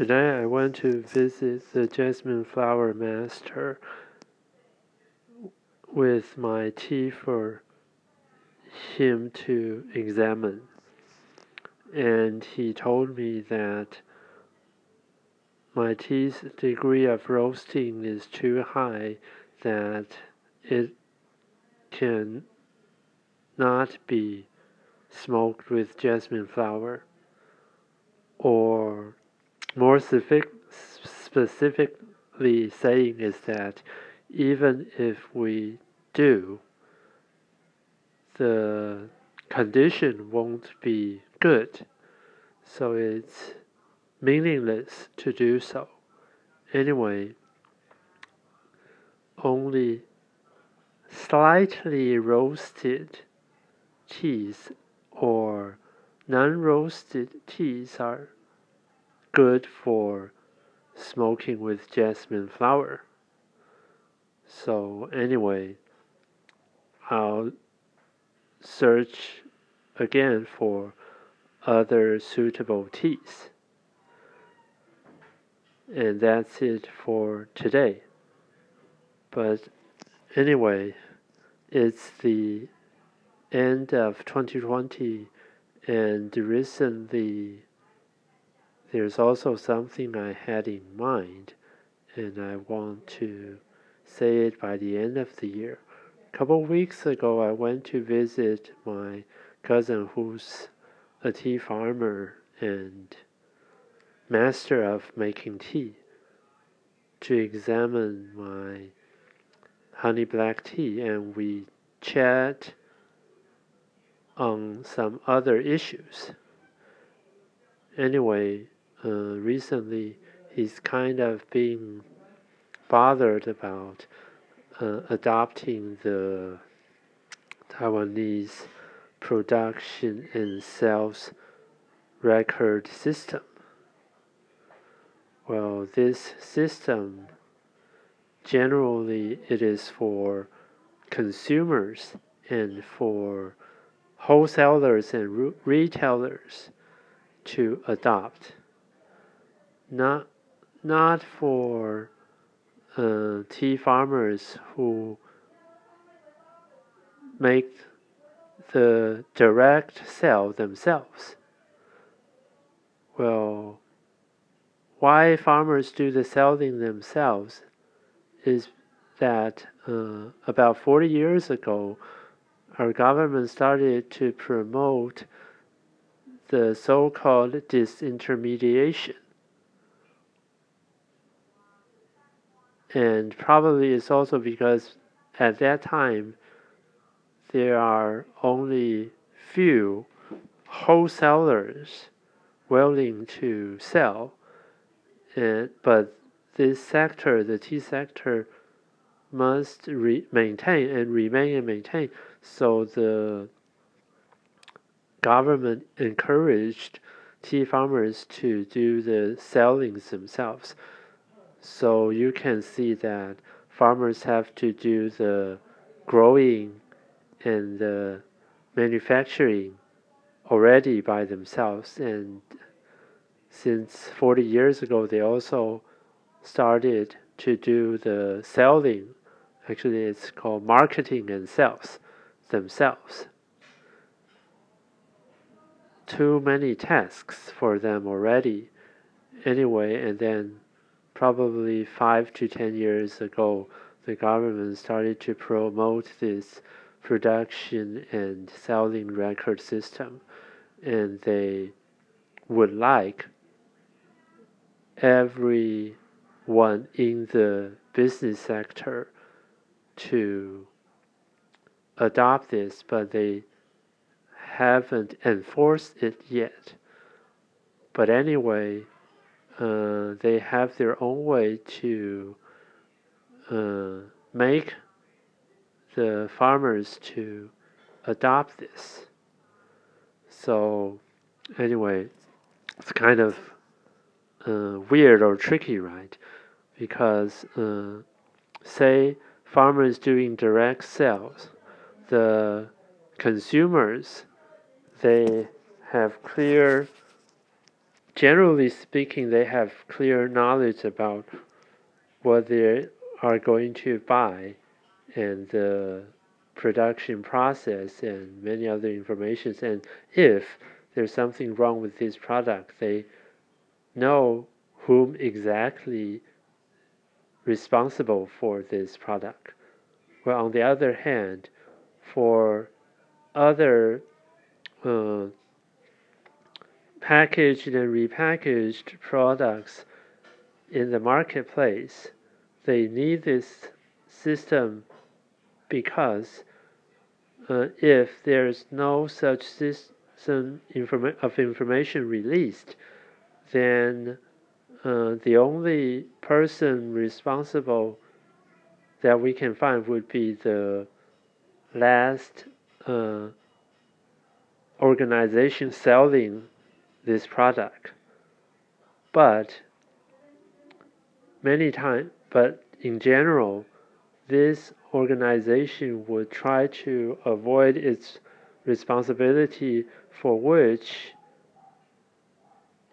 Today I went to visit the Jasmine Flower Master with my tea for him to examine. And he told me that my tea's degree of roasting is too high that it can not be smoked with jasmine flower or more specific, specifically saying is that even if we do, the condition won't be good. So it's meaningless to do so. Anyway, only slightly roasted teas or non-roasted teas are good for smoking with jasmine flower. So anyway, I'll search again for other suitable teas. And that's it for today. But anyway, it's the end of 2020 and recently there's also something I had in mind and I want to say it by the end of the year. A couple weeks ago, I went to visit my cousin who's a tea farmer and master of making tea to examine my honey black tea and we chat on some other issues. Anyway, uh, recently he's kind of being bothered about uh, adopting the Taiwanese production and sales record system. Well, this system generally it is for consumers and for wholesalers and retailers to adopt not not for uh, tea farmers who make the direct sale themselves. Well, why farmers do the selling themselves is that uh, about 40 years ago, our government started to promote the so called disintermediation. And probably it's also because at that time there are only few wholesalers willing to sell. And, but this sector, the tea sector, must maintain and remain and maintain. So the government encouraged tea farmers to do the sellings themselves. So you can see that farmers have to do the growing and the manufacturing already by themselves. And since 40 years ago, they also started to do the selling. Actually, it's called marketing and sales themselves. Too many tasks for them already, anyway, and then probably five to ten years ago, the government started to promote this production and selling record system, and they would like everyone in the business sector to adopt this, but they haven't enforced it yet. But anyway, uh, they have their own way to uh, make the farmers to adopt this. So, anyway, it's kind of uh, weird or tricky, right? Because, uh, say, farmers doing direct sales, the consumers they have clear generally speaking, they have clear knowledge about what they are going to buy and the production process and many other informations. And if there's something wrong with this product, they know whom exactly responsible for this product. Well, on the other hand, for other uh, packaged and repackaged products in the marketplace, they need this system because uh, if there's no such system informa of information released, then uh, the only person responsible that we can find would be the last uh, organization selling this product. But many times, but in general, this organization would try to avoid its responsibility for which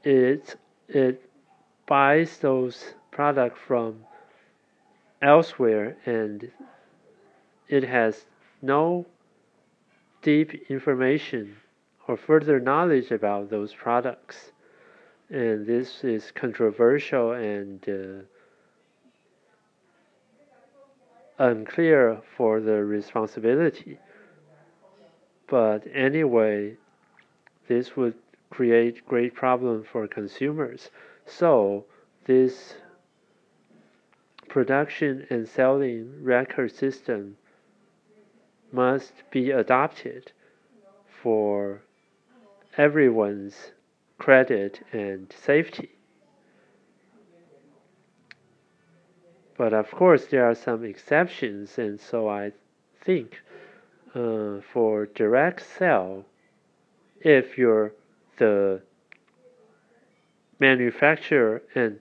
it it buys those products from elsewhere and it has no deep information or further knowledge about those products. And this is controversial and uh, unclear for the responsibility. But anyway, this would create great problem for consumers. So this production and selling record system must be adopted for everyone's credit and safety. But of course, there are some exceptions, and so I think uh, for direct sale, if you're the manufacturer and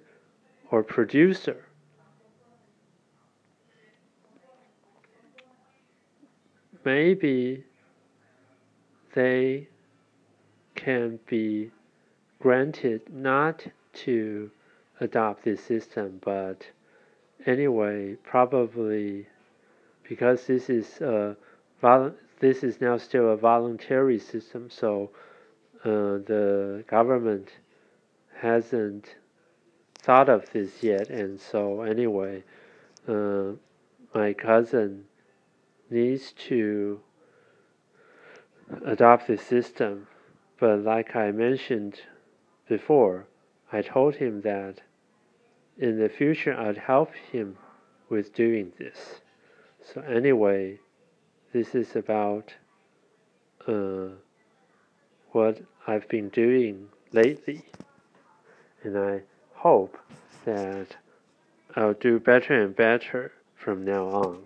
or producer, maybe they can be granted not to adopt this system, but anyway, probably because this is a this is now still a voluntary system, so uh, the government hasn't thought of this yet, and so anyway, uh, my cousin needs to adopt this system. But like I mentioned before, I told him that in the future I'd help him with doing this. So anyway, this is about uh, what I've been doing lately, and I hope that I'll do better and better from now on.